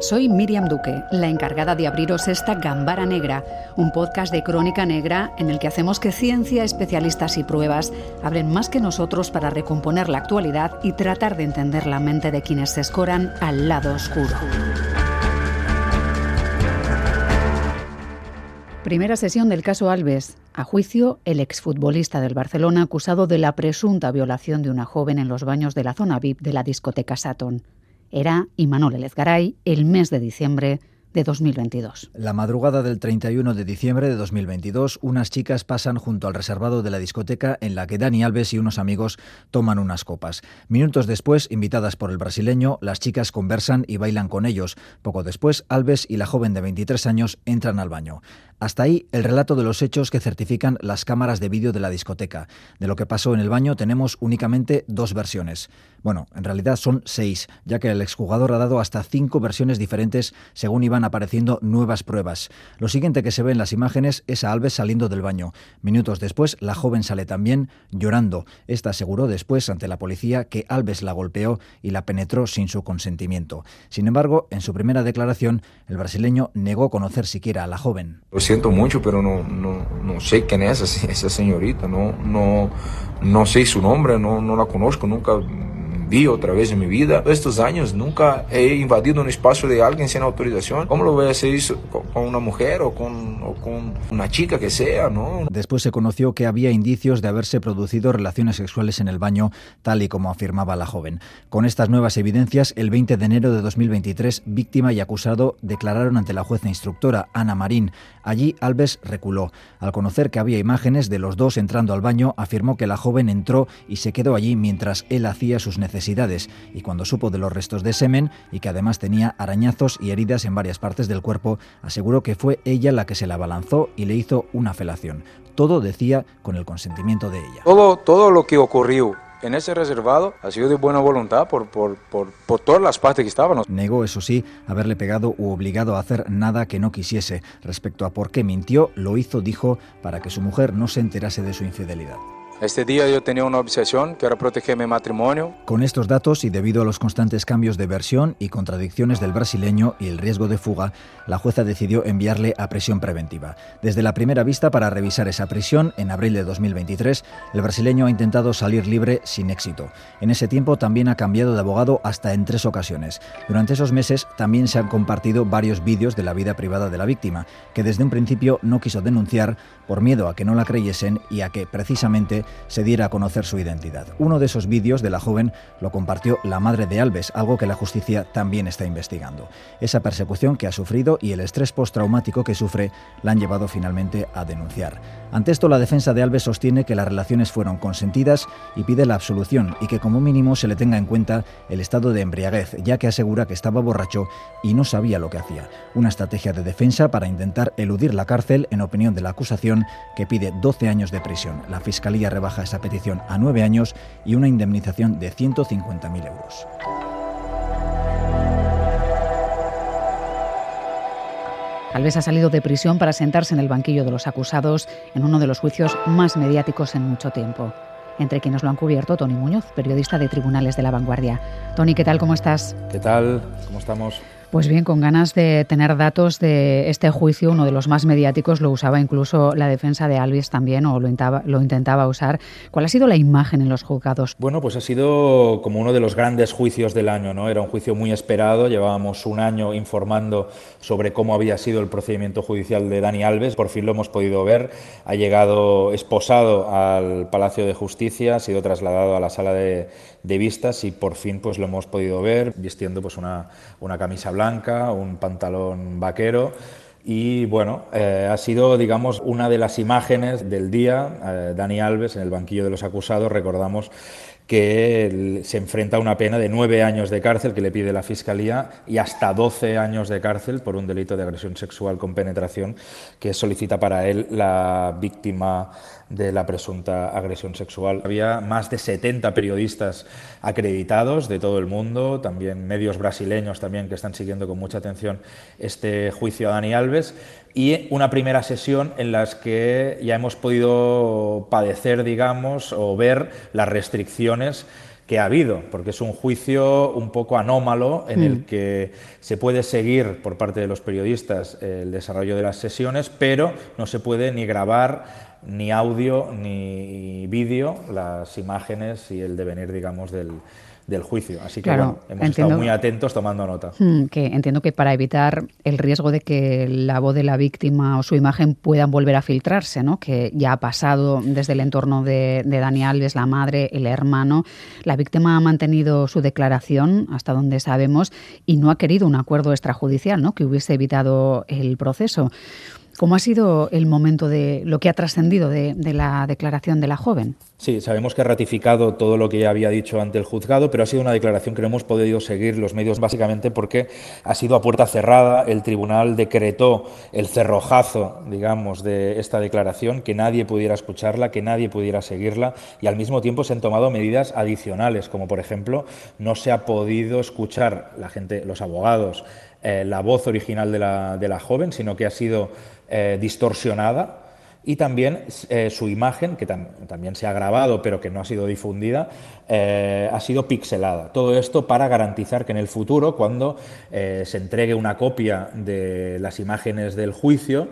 Soy Miriam Duque, la encargada de abriros esta Gambara Negra, un podcast de crónica negra en el que hacemos que ciencia, especialistas y pruebas hablen más que nosotros para recomponer la actualidad y tratar de entender la mente de quienes se escoran al lado oscuro. Primera sesión del caso Alves. A juicio, el exfutbolista del Barcelona acusado de la presunta violación de una joven en los baños de la zona VIP de la discoteca Saturn era Imanol Elezgaray el mes de diciembre de 2022. La madrugada del 31 de diciembre de 2022, unas chicas pasan junto al reservado de la discoteca en la que Dani Alves y unos amigos toman unas copas. Minutos después, invitadas por el brasileño, las chicas conversan y bailan con ellos. Poco después, Alves y la joven de 23 años entran al baño. Hasta ahí el relato de los hechos que certifican las cámaras de vídeo de la discoteca. De lo que pasó en el baño tenemos únicamente dos versiones. Bueno, en realidad son seis, ya que el exjugador ha dado hasta cinco versiones diferentes según iban apareciendo nuevas pruebas. Lo siguiente que se ve en las imágenes es a Alves saliendo del baño. Minutos después, la joven sale también llorando. Esta aseguró después ante la policía que Alves la golpeó y la penetró sin su consentimiento. Sin embargo, en su primera declaración, el brasileño negó conocer siquiera a la joven. Lo siento mucho, pero no, no, no sé quién es esa, señorita, no, no, no sé su nombre, no, no la conozco, nunca otra vez en mi vida. Estos años nunca he invadido un espacio de alguien sin autorización. ¿Cómo lo voy a hacer eso con una mujer o con, o con una chica que sea? ¿no? Después se conoció que había indicios de haberse producido relaciones sexuales en el baño, tal y como afirmaba la joven. Con estas nuevas evidencias, el 20 de enero de 2023, víctima y acusado declararon ante la jueza instructora Ana Marín. Allí Alves reculó. Al conocer que había imágenes de los dos entrando al baño, afirmó que la joven entró y se quedó allí mientras él hacía sus necesidades y cuando supo de los restos de semen y que además tenía arañazos y heridas en varias partes del cuerpo, aseguró que fue ella la que se la abalanzó y le hizo una felación. Todo decía con el consentimiento de ella. Todo, todo lo que ocurrió en ese reservado ha sido de buena voluntad por, por, por, por, todas las partes que estaban. Negó, eso sí, haberle pegado u obligado a hacer nada que no quisiese. Respecto a por qué mintió, lo hizo, dijo, para que su mujer no se enterase de su infidelidad. Este día yo tenía una obsesión que era proteger mi matrimonio. Con estos datos y debido a los constantes cambios de versión y contradicciones del brasileño y el riesgo de fuga, la jueza decidió enviarle a prisión preventiva. Desde la primera vista para revisar esa prisión, en abril de 2023, el brasileño ha intentado salir libre sin éxito. En ese tiempo también ha cambiado de abogado hasta en tres ocasiones. Durante esos meses también se han compartido varios vídeos de la vida privada de la víctima, que desde un principio no quiso denunciar por miedo a que no la creyesen y a que precisamente se diera a conocer su identidad. Uno de esos vídeos de la joven lo compartió la madre de Alves, algo que la justicia también está investigando. Esa persecución que ha sufrido y el estrés postraumático que sufre la han llevado finalmente a denunciar. Ante esto, la defensa de Alves sostiene que las relaciones fueron consentidas y pide la absolución y que como mínimo se le tenga en cuenta el estado de embriaguez, ya que asegura que estaba borracho y no sabía lo que hacía. Una estrategia de defensa para intentar eludir la cárcel, en opinión de la acusación, que pide 12 años de prisión. La Fiscalía rebaja esa petición a 9 años y una indemnización de 150.000 euros. Alves ha salido de prisión para sentarse en el banquillo de los acusados en uno de los juicios más mediáticos en mucho tiempo. Entre quienes lo han cubierto, Tony Muñoz, periodista de Tribunales de la Vanguardia. Tony, ¿qué tal? ¿Cómo estás? ¿Qué tal? ¿Cómo estamos? Pues bien, con ganas de tener datos de este juicio, uno de los más mediáticos, lo usaba incluso la defensa de Alves también, o lo intentaba, lo intentaba usar. ¿Cuál ha sido la imagen en los juzgados? Bueno, pues ha sido como uno de los grandes juicios del año, ¿no? Era un juicio muy esperado, llevábamos un año informando sobre cómo había sido el procedimiento judicial de Dani Alves, por fin lo hemos podido ver, ha llegado esposado al Palacio de Justicia, ha sido trasladado a la sala de, de vistas y por fin pues lo hemos podido ver vistiendo pues una, una camisa blanca, un pantalón vaquero y bueno, eh, ha sido, digamos, una de las imágenes del día. Eh, Dani Alves, en el banquillo de los acusados, recordamos que se enfrenta a una pena de nueve años de cárcel que le pide la Fiscalía y hasta doce años de cárcel por un delito de agresión sexual con penetración que solicita para él la víctima de la presunta agresión sexual. Había más de 70 periodistas acreditados de todo el mundo, también medios brasileños también que están siguiendo con mucha atención este juicio a Dani Alves y una primera sesión en la que ya hemos podido padecer, digamos, o ver las restricciones que ha habido, porque es un juicio un poco anómalo en el mm. que se puede seguir por parte de los periodistas el desarrollo de las sesiones, pero no se puede ni grabar ni audio ni vídeo las imágenes y el devenir, digamos, del, del juicio. Así que hemos estado muy atentos tomando nota. Hmm, que entiendo que para evitar el riesgo de que la voz de la víctima o su imagen puedan volver a filtrarse, ¿no? que ya ha pasado desde el entorno de, de Dani Alves, la madre, el hermano, la víctima ha mantenido su declaración hasta donde sabemos y no ha querido un acuerdo extrajudicial ¿no? que hubiese evitado el proceso. ¿Cómo ha sido el momento de lo que ha trascendido de, la declaración de la joven? Sí, sabemos que ha ratificado todo lo que ya había dicho ante el juzgado, pero ha sido una declaración que no hemos podido seguir los medios básicamente porque ha sido a puerta cerrada. El tribunal decretó el cerrojazo, digamos, de esta declaración, que nadie pudiera escucharla, que nadie pudiera seguirla y al mismo tiempo se han tomado medidas adicionales, como por ejemplo no se ha podido escuchar la gente, los abogados, eh, la voz original de la, de la joven, sino que ha sido eh, distorsionada y también eh, su imagen, que también se ha grabado pero que no ha sido difundida, ha sido pixelada. Todo esto para garantizar que en el futuro, cuando se entregue una copia de las imágenes del juicio,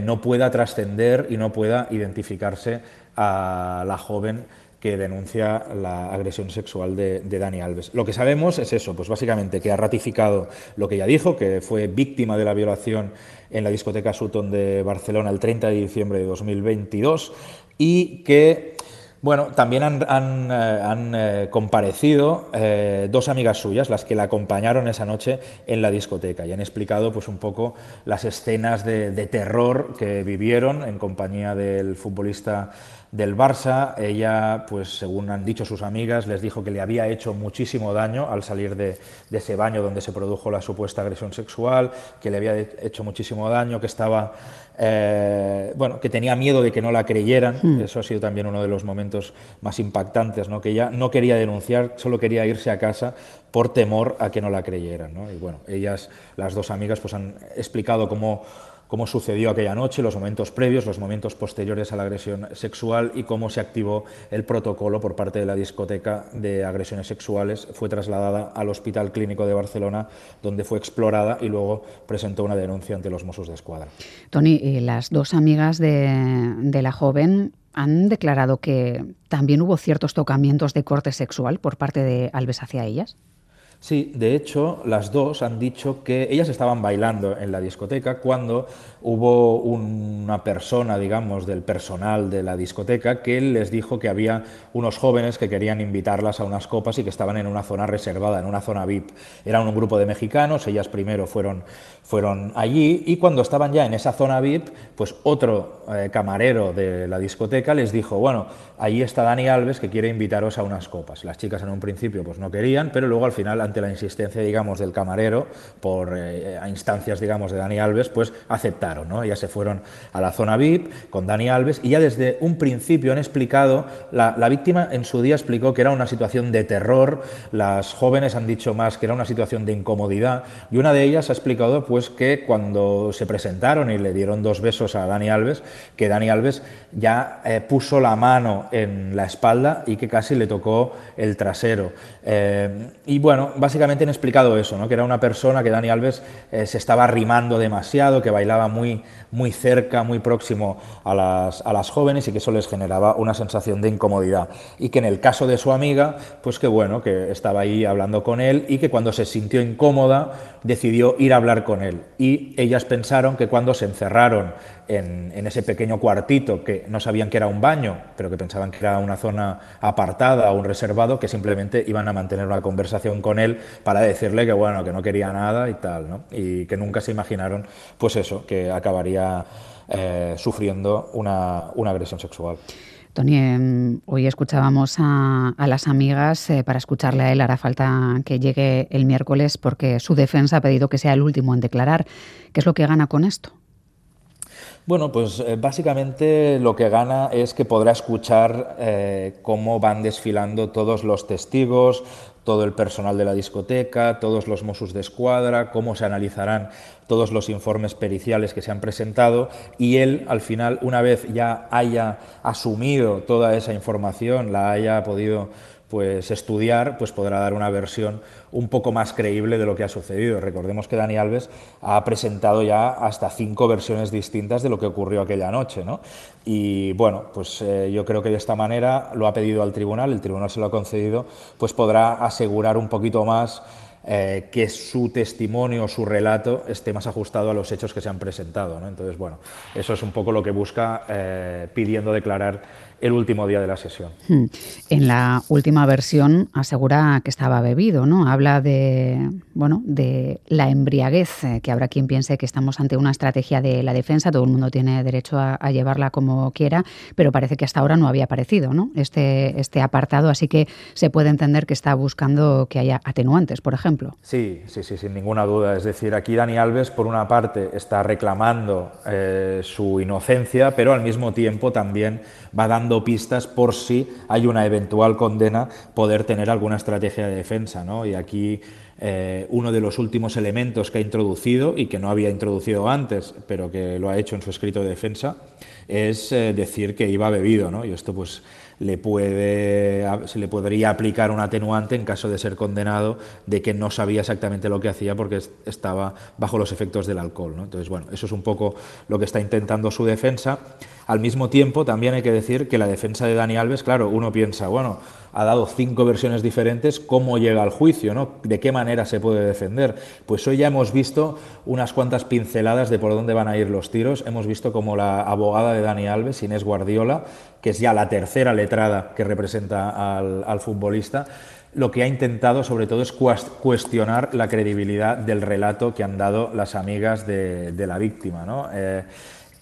no pueda trascender y no pueda identificarse a la joven que denuncia la agresión sexual de, Dani Alves. Lo que sabemos es eso, pues básicamente que ha ratificado lo que ya dijo, que fue víctima de la violación en la discoteca Sutton de Barcelona el 30 de diciembre de 2022 y que bueno, también han, eh, eh, comparecido eh, dos amigas suyas, las que la acompañaron esa noche en la discoteca, y han explicado pues, un poco las escenas de terror que vivieron en compañía del futbolista del Barça. Ella, pues según han dicho sus amigas, les dijo que le había hecho muchísimo daño al salir de, ese baño donde se produjo la supuesta agresión sexual, que le había hecho muchísimo daño, que estaba, eh, bueno, que tenía miedo de que no la creyeran. Hmm. Eso ha sido también uno de los momentos más impactantes, ¿no? Que ella no quería denunciar, solo quería irse a casa por temor a que no la creyeran, ¿no? Y bueno, ellas, las dos amigas, pues han explicado cómo cómo sucedió aquella noche, los momentos previos, los momentos posteriores a la agresión sexual y cómo se activó el protocolo por parte de la discoteca de agresiones sexuales. Fue trasladada al Hospital Clínico de Barcelona, donde fue explorada y luego presentó una denuncia ante los Mossos de Escuadra. Tony, las dos amigas de la joven han declarado que también hubo ciertos tocamientos de corte sexual por parte de Alves hacia ellas. Sí, de hecho, las dos han dicho que ellas estaban bailando en la discoteca cuando hubo una persona, digamos, del personal de la discoteca que les dijo que había unos jóvenes que querían invitarlas a unas copas y que estaban en una zona reservada, en una zona VIP. Era un grupo de mexicanos, ellas primero fueron, fueron allí y cuando estaban ya en esa zona VIP, pues otro eh, camarero de la discoteca les dijo, bueno, allí está Dani Alves que quiere invitaros a unas copas. Las chicas en un principio pues no querían, pero luego al final ante la insistencia, digamos, del camarero, por eh, a instancias, digamos, de Dani Alves, pues aceptaron, ¿no? Ya se fueron a la zona VIP con Dani Alves y ya desde un principio han explicado, la, la víctima en su día explicó que era una situación de terror, las jóvenes han dicho más que era una situación de incomodidad y una de ellas ha explicado pues que cuando se presentaron y le dieron dos besos a Dani Alves, que Dani Alves ya eh, puso la mano en la espalda y que casi le tocó el trasero. Eh, y bueno, básicamente han explicado eso, ¿no? que era una persona que Dani Alves eh, se estaba arrimando demasiado, que bailaba muy, muy cerca, muy próximo a las, a las jóvenes y que eso les generaba una sensación de incomodidad. Y que en el caso de su amiga, pues que bueno, que estaba ahí hablando con él y que cuando se sintió incómoda decidió ir a hablar con él. Y ellas pensaron que cuando se encerraron en, ese pequeño cuartito que no sabían que era un baño, pero que pensaban que era una zona apartada o un reservado, que simplemente iban a mantener una conversación con él para decirle que bueno, que no quería nada y tal, ¿no? Y que nunca se imaginaron, pues eso, que acabaría eh, sufriendo una, agresión sexual. Tony, em, hoy escuchábamos a, a las amigas, eh, para escucharle a él hará falta que llegue el miércoles porque su defensa ha pedido que sea el último en declarar. ¿Qué es lo que gana con esto? Bueno, pues eh, básicamente lo que gana es que podrá escuchar eh, cómo van desfilando todos los testigos, todo el personal de la discoteca, todos los Mossos de Escuadra, cómo se analizarán todos los informes periciales que se han presentado y él, al final, una vez ya haya asumido toda esa información, la haya podido pues estudiar, pues podrá dar una versión un poco más creíble de lo que ha sucedido. Recordemos que Dani Alves ha presentado ya hasta cinco versiones distintas de lo que ocurrió aquella noche, ¿no? Y bueno, pues eh, yo creo que de esta manera lo ha pedido al tribunal, el tribunal se lo ha concedido, pues podrá asegurar un poquito más eh, que su testimonio, su relato esté más ajustado a los hechos que se han presentado. ¿no? Entonces, bueno, eso es un poco lo que busca eh, pidiendo declarar el último día de la sesión. Hmm. En la última versión asegura que estaba bebido, ¿no? Habla de, bueno, de la embriaguez, eh, que habrá quien piense que estamos ante una estrategia de la defensa, todo el mundo tiene derecho a, llevarla como quiera, pero parece que hasta ahora no había aparecido, ¿no? Este, este apartado, así que se puede entender que está buscando que haya atenuantes, por ejemplo. Sí, sí, sí, sin ninguna duda. Es decir, aquí Dani Alves, por una parte, está reclamando eh, su inocencia, pero al mismo tiempo también va dando pistas por si hay una eventual condena, poder tener alguna estrategia de defensa. ¿no? Y aquí eh, uno de los últimos elementos que ha introducido y que no había introducido antes, pero que lo ha hecho en su escrito de defensa, es eh, decir que iba bebido. ¿no? Y esto pues le puede, se le podría aplicar un atenuante en caso de ser condenado de que no sabía exactamente lo que hacía porque estaba bajo los efectos del alcohol. ¿no? Entonces, bueno, eso es un poco lo que está intentando su defensa. Al mismo tiempo, también hay que decir que la defensa de Dani Alves, claro, uno piensa, bueno, ha dado cinco versiones diferentes, ¿cómo llega al juicio? ¿no? ¿De qué manera se puede defender? Pues hoy ya hemos visto unas cuantas pinceladas de por dónde van a ir los tiros. Hemos visto como la abogada de Dani Alves, Inés Guardiola, que es ya la tercera letrada que representa al, futbolista, lo que ha intentado sobre todo es cuestionar la credibilidad del relato que han dado las amigas de, la víctima. ¿no? Eh,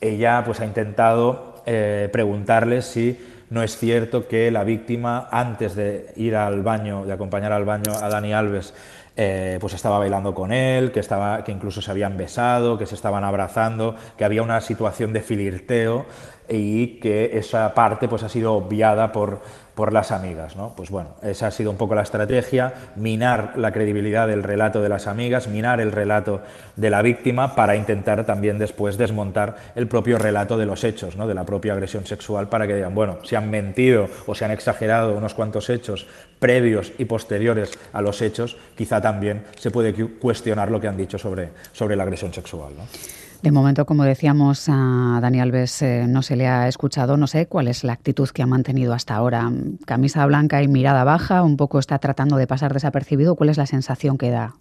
ella pues, ha intentado eh, preguntarles si no es cierto que la víctima, antes de ir al baño, de acompañar al baño a Dani Alves, eh, pues estaba bailando con él, que, estaba, que incluso se habían besado, que se estaban abrazando, que había una situación de filirteo y que esa parte pues ha sido obviada por, por las amigas. ¿no? Pues bueno, esa ha sido un poco la estrategia, minar la credibilidad del relato de las amigas, minar el relato de la víctima para intentar también después desmontar el propio relato de los hechos, ¿no? de la propia agresión sexual, para que digan, bueno, si han mentido o se han exagerado unos cuantos hechos previos y posteriores a los hechos, quizá también se puede cuestionar lo que han dicho sobre, sobre la agresión sexual. ¿no? De momento, como decíamos, a Dani Alves eh, no se le ha escuchado. No sé cuál es la actitud que ha mantenido hasta ahora. Camisa blanca y mirada baja, un poco está tratando de pasar desapercibido. ¿Cuál es la sensación que da?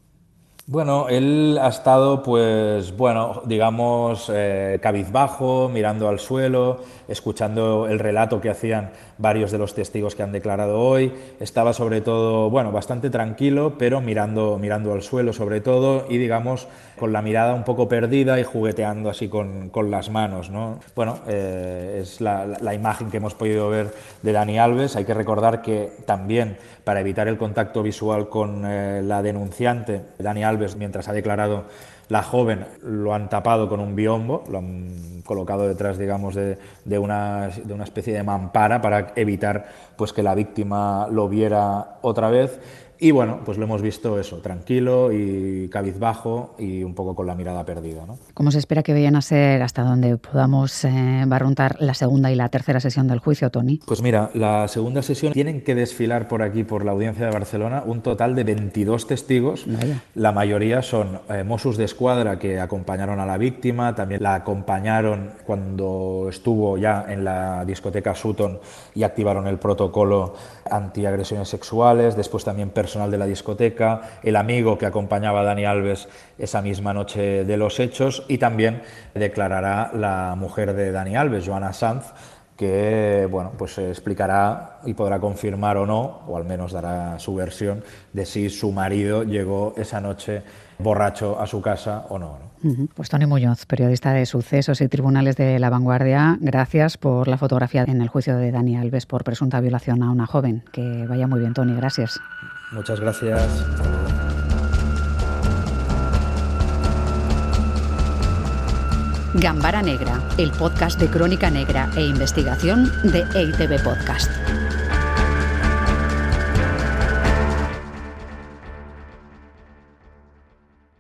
Bueno, él ha estado, pues, bueno, digamos, eh, cabizbajo, mirando al suelo, escuchando el relato que hacían varios de los testigos que han declarado hoy. Estaba sobre todo, bueno, bastante tranquilo, pero mirando, mirando al suelo sobre todo y, digamos, con la mirada un poco perdida y jugueteando así con, con las manos. ¿no? Bueno, eh, es la, imagen que hemos podido ver de Dani Alves. Hay que recordar que también para evitar el contacto visual con eh, la denunciante, Dani Alves, mientras ha declarado la joven lo han tapado con un biombo, lo han colocado detrás, digamos, de, de, una, de, una, especie de mampara para evitar pues, que la víctima lo viera otra vez. Y bueno, pues lo hemos visto eso, tranquilo y cabizbajo y un poco con la mirada perdida. ¿no? ¿Cómo se espera que vayan a ser hasta donde podamos eh, barruntar la segunda y la tercera sesión del juicio, Tony? Pues mira, la segunda sesión tienen que desfilar por aquí, por la audiencia de Barcelona, un total de 22 testigos. La mayoría son eh, Mossos de Escuadra que acompañaron a la víctima, también la acompañaron cuando estuvo ya en la discoteca Sutton y activaron el protocolo antiagresiones sexuales, después también personal de la discoteca, el amigo que acompañaba a Dani Alves esa misma noche de los hechos y también declarará la mujer de Dani Alves, Joana Sanz, que bueno, pues explicará y podrá confirmar o no, o al menos dará su versión de si su marido llegó esa noche borracho a su casa o no. Pues Tony Muñoz, periodista de sucesos y tribunales de la vanguardia, gracias por la fotografía en el juicio de Dani Alves por presunta violación a una joven. Que vaya muy bien, Tony, gracias. Muchas gracias. Gambara Negra, el podcast de crónica negra e investigación de EITV Podcast.